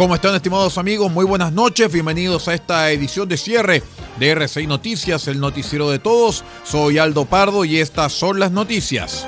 ¿Cómo están estimados amigos? Muy buenas noches, bienvenidos a esta edición de cierre de RCI Noticias, el noticiero de todos. Soy Aldo Pardo y estas son las noticias.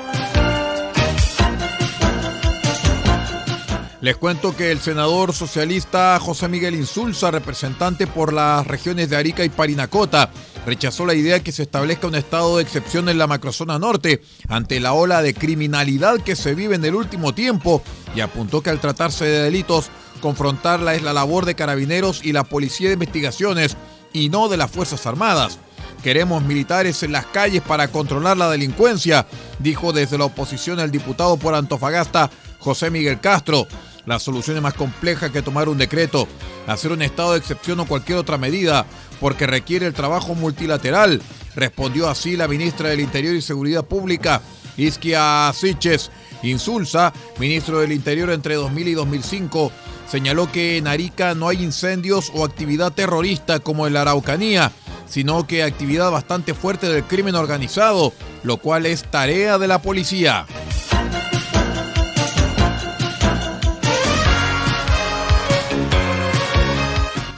Les cuento que el senador socialista José Miguel Insulza, representante por las regiones de Arica y Parinacota, rechazó la idea que se establezca un estado de excepción en la macrozona norte ante la ola de criminalidad que se vive en el último tiempo y apuntó que al tratarse de delitos confrontarla es la labor de carabineros y la policía de investigaciones y no de las Fuerzas Armadas. Queremos militares en las calles para controlar la delincuencia, dijo desde la oposición el diputado por Antofagasta José Miguel Castro. La solución es más compleja que tomar un decreto, hacer un estado de excepción o cualquier otra medida, porque requiere el trabajo multilateral, respondió así la ministra del Interior y Seguridad Pública, Isquia Siches. Insulza, ministro del Interior entre 2000 y 2005, señaló que en Arica no hay incendios o actividad terrorista como en la Araucanía, sino que actividad bastante fuerte del crimen organizado, lo cual es tarea de la policía.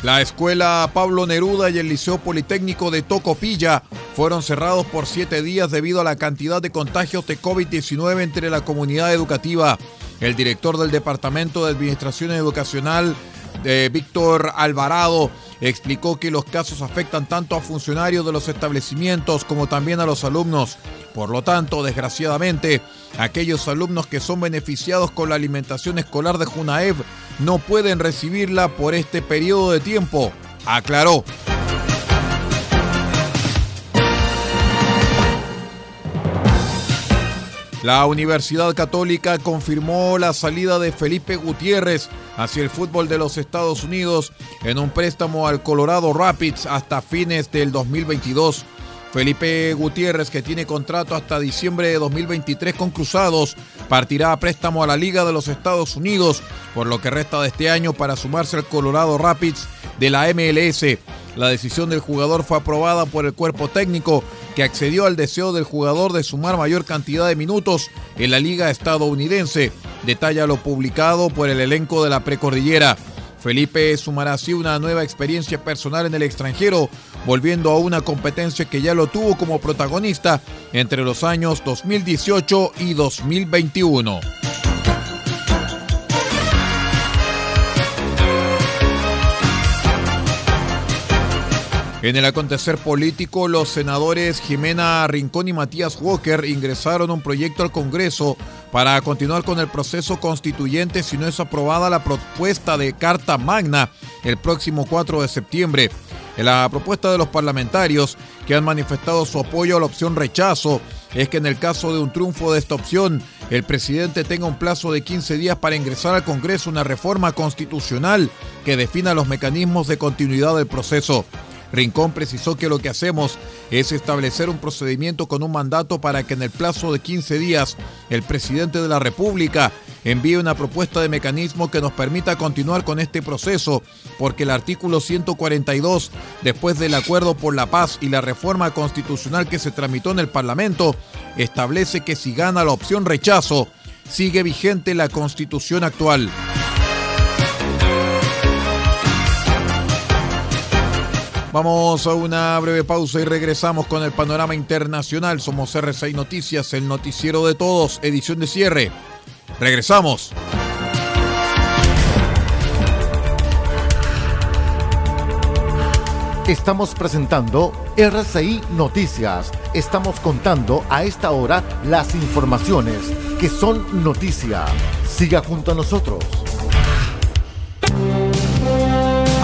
La escuela Pablo Neruda y el Liceo Politécnico de Tocopilla fueron cerrados por siete días debido a la cantidad de contagios de COVID-19 entre la comunidad educativa. El director del Departamento de Administración Educacional, eh, Víctor Alvarado, explicó que los casos afectan tanto a funcionarios de los establecimientos como también a los alumnos. Por lo tanto, desgraciadamente, aquellos alumnos que son beneficiados con la alimentación escolar de Junaev no pueden recibirla por este periodo de tiempo, aclaró. La Universidad Católica confirmó la salida de Felipe Gutiérrez hacia el fútbol de los Estados Unidos en un préstamo al Colorado Rapids hasta fines del 2022. Felipe Gutiérrez, que tiene contrato hasta diciembre de 2023 con Cruzados, partirá a préstamo a la Liga de los Estados Unidos por lo que resta de este año para sumarse al Colorado Rapids de la MLS. La decisión del jugador fue aprobada por el cuerpo técnico que accedió al deseo del jugador de sumar mayor cantidad de minutos en la liga estadounidense. Detalla lo publicado por el elenco de la precordillera. Felipe sumará así una nueva experiencia personal en el extranjero, volviendo a una competencia que ya lo tuvo como protagonista entre los años 2018 y 2021. En el acontecer político, los senadores Jimena Rincón y Matías Walker ingresaron un proyecto al Congreso para continuar con el proceso constituyente si no es aprobada la propuesta de Carta Magna el próximo 4 de septiembre. En la propuesta de los parlamentarios que han manifestado su apoyo a la opción rechazo es que en el caso de un triunfo de esta opción, el presidente tenga un plazo de 15 días para ingresar al Congreso una reforma constitucional que defina los mecanismos de continuidad del proceso. Rincón precisó que lo que hacemos es establecer un procedimiento con un mandato para que en el plazo de 15 días el presidente de la República envíe una propuesta de mecanismo que nos permita continuar con este proceso, porque el artículo 142, después del acuerdo por la paz y la reforma constitucional que se tramitó en el Parlamento, establece que si gana la opción rechazo, sigue vigente la constitución actual. Vamos a una breve pausa y regresamos con el panorama internacional. Somos R6 Noticias, el noticiero de todos, edición de cierre. Regresamos. Estamos presentando RCI Noticias. Estamos contando a esta hora las informaciones que son noticia. Siga junto a nosotros.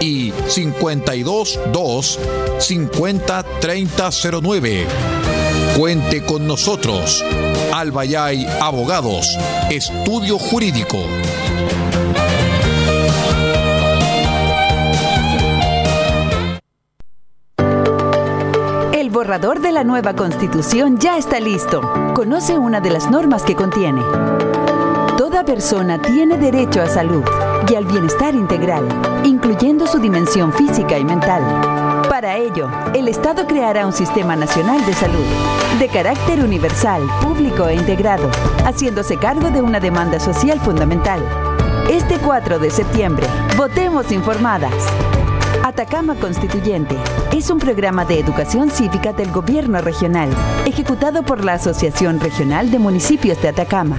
y 522 50 3009. Cuente con nosotros. Albayay Abogados, Estudio Jurídico. El borrador de la nueva constitución ya está listo. Conoce una de las normas que contiene. Toda persona tiene derecho a salud y al bienestar integral, incluyendo su dimensión física y mental. Para ello, el Estado creará un sistema nacional de salud, de carácter universal, público e integrado, haciéndose cargo de una demanda social fundamental. Este 4 de septiembre, votemos informadas. Atacama Constituyente es un programa de educación cívica del gobierno regional, ejecutado por la Asociación Regional de Municipios de Atacama.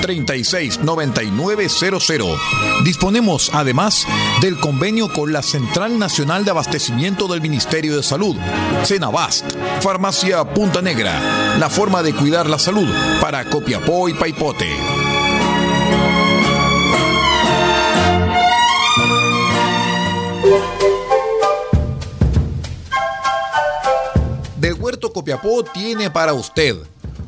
36 9900. Disponemos además del convenio con la Central Nacional de Abastecimiento del Ministerio de Salud, Cenabast, Farmacia Punta Negra, la forma de cuidar la salud para Copiapó y Paipote. Del Huerto Copiapó tiene para usted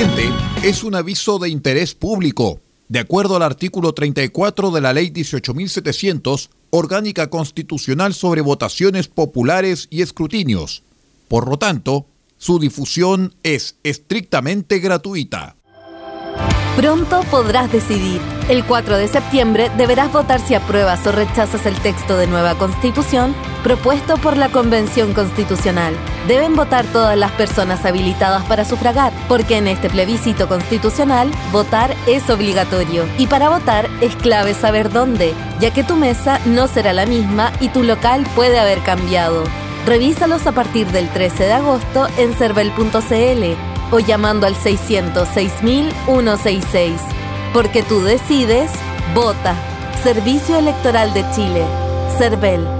Siguiente es un aviso de interés público. De acuerdo al artículo 34 de la Ley 18.700, Orgánica Constitucional sobre Votaciones Populares y Escrutinios. Por lo tanto, su difusión es estrictamente gratuita. Pronto podrás decidir. El 4 de septiembre deberás votar si apruebas o rechazas el texto de nueva constitución propuesto por la Convención Constitucional. Deben votar todas las personas habilitadas para sufragar, porque en este plebiscito constitucional votar es obligatorio. Y para votar es clave saber dónde, ya que tu mesa no será la misma y tu local puede haber cambiado. Revísalos a partir del 13 de agosto en cervel.cl o llamando al 606.166. Porque tú decides, vota. Servicio Electoral de Chile. CERVEL.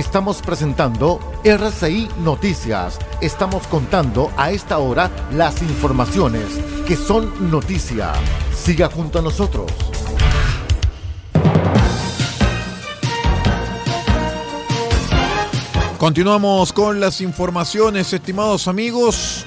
Estamos presentando RCI Noticias. Estamos contando a esta hora las informaciones que son noticia. Siga junto a nosotros. Continuamos con las informaciones, estimados amigos.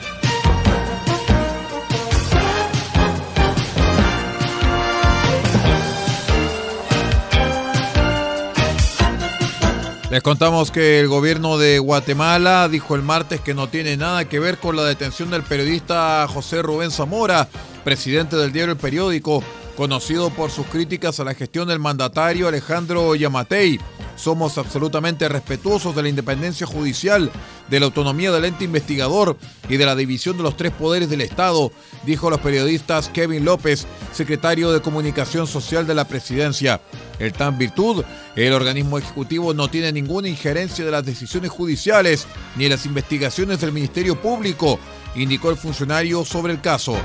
Les contamos que el gobierno de Guatemala dijo el martes que no tiene nada que ver con la detención del periodista José Rubén Zamora, presidente del diario El Periódico, conocido por sus críticas a la gestión del mandatario Alejandro Yamatei. Somos absolutamente respetuosos de la independencia judicial, de la autonomía del ente investigador y de la división de los tres poderes del Estado, dijo los periodistas Kevin López, secretario de Comunicación Social de la Presidencia. El TAN Virtud, el organismo ejecutivo no tiene ninguna injerencia de las decisiones judiciales ni en las investigaciones del Ministerio Público, indicó el funcionario sobre el caso.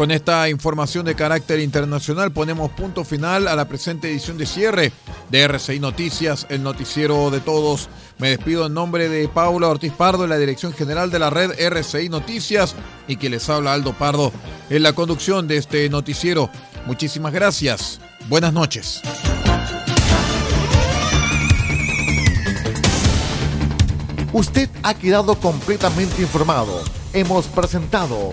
Con esta información de carácter internacional ponemos punto final a la presente edición de cierre de RCI Noticias, el noticiero de todos. Me despido en nombre de Paula Ortiz Pardo, la dirección general de la red RCI Noticias, y que les habla Aldo Pardo en la conducción de este noticiero. Muchísimas gracias. Buenas noches. Usted ha quedado completamente informado. Hemos presentado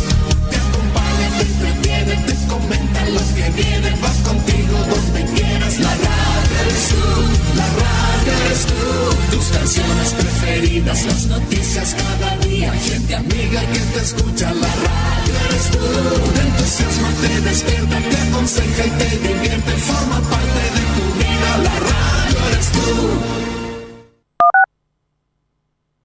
te comentan los que vienen, vas contigo donde quieras. La radio eres tú, la radio eres tú, tus canciones preferidas, las noticias cada día, gente amiga que te escucha. La radio eres tú, te entusiasma, te despierta, te aconseja y te divierte, forma parte de tu vida. La radio eres tú.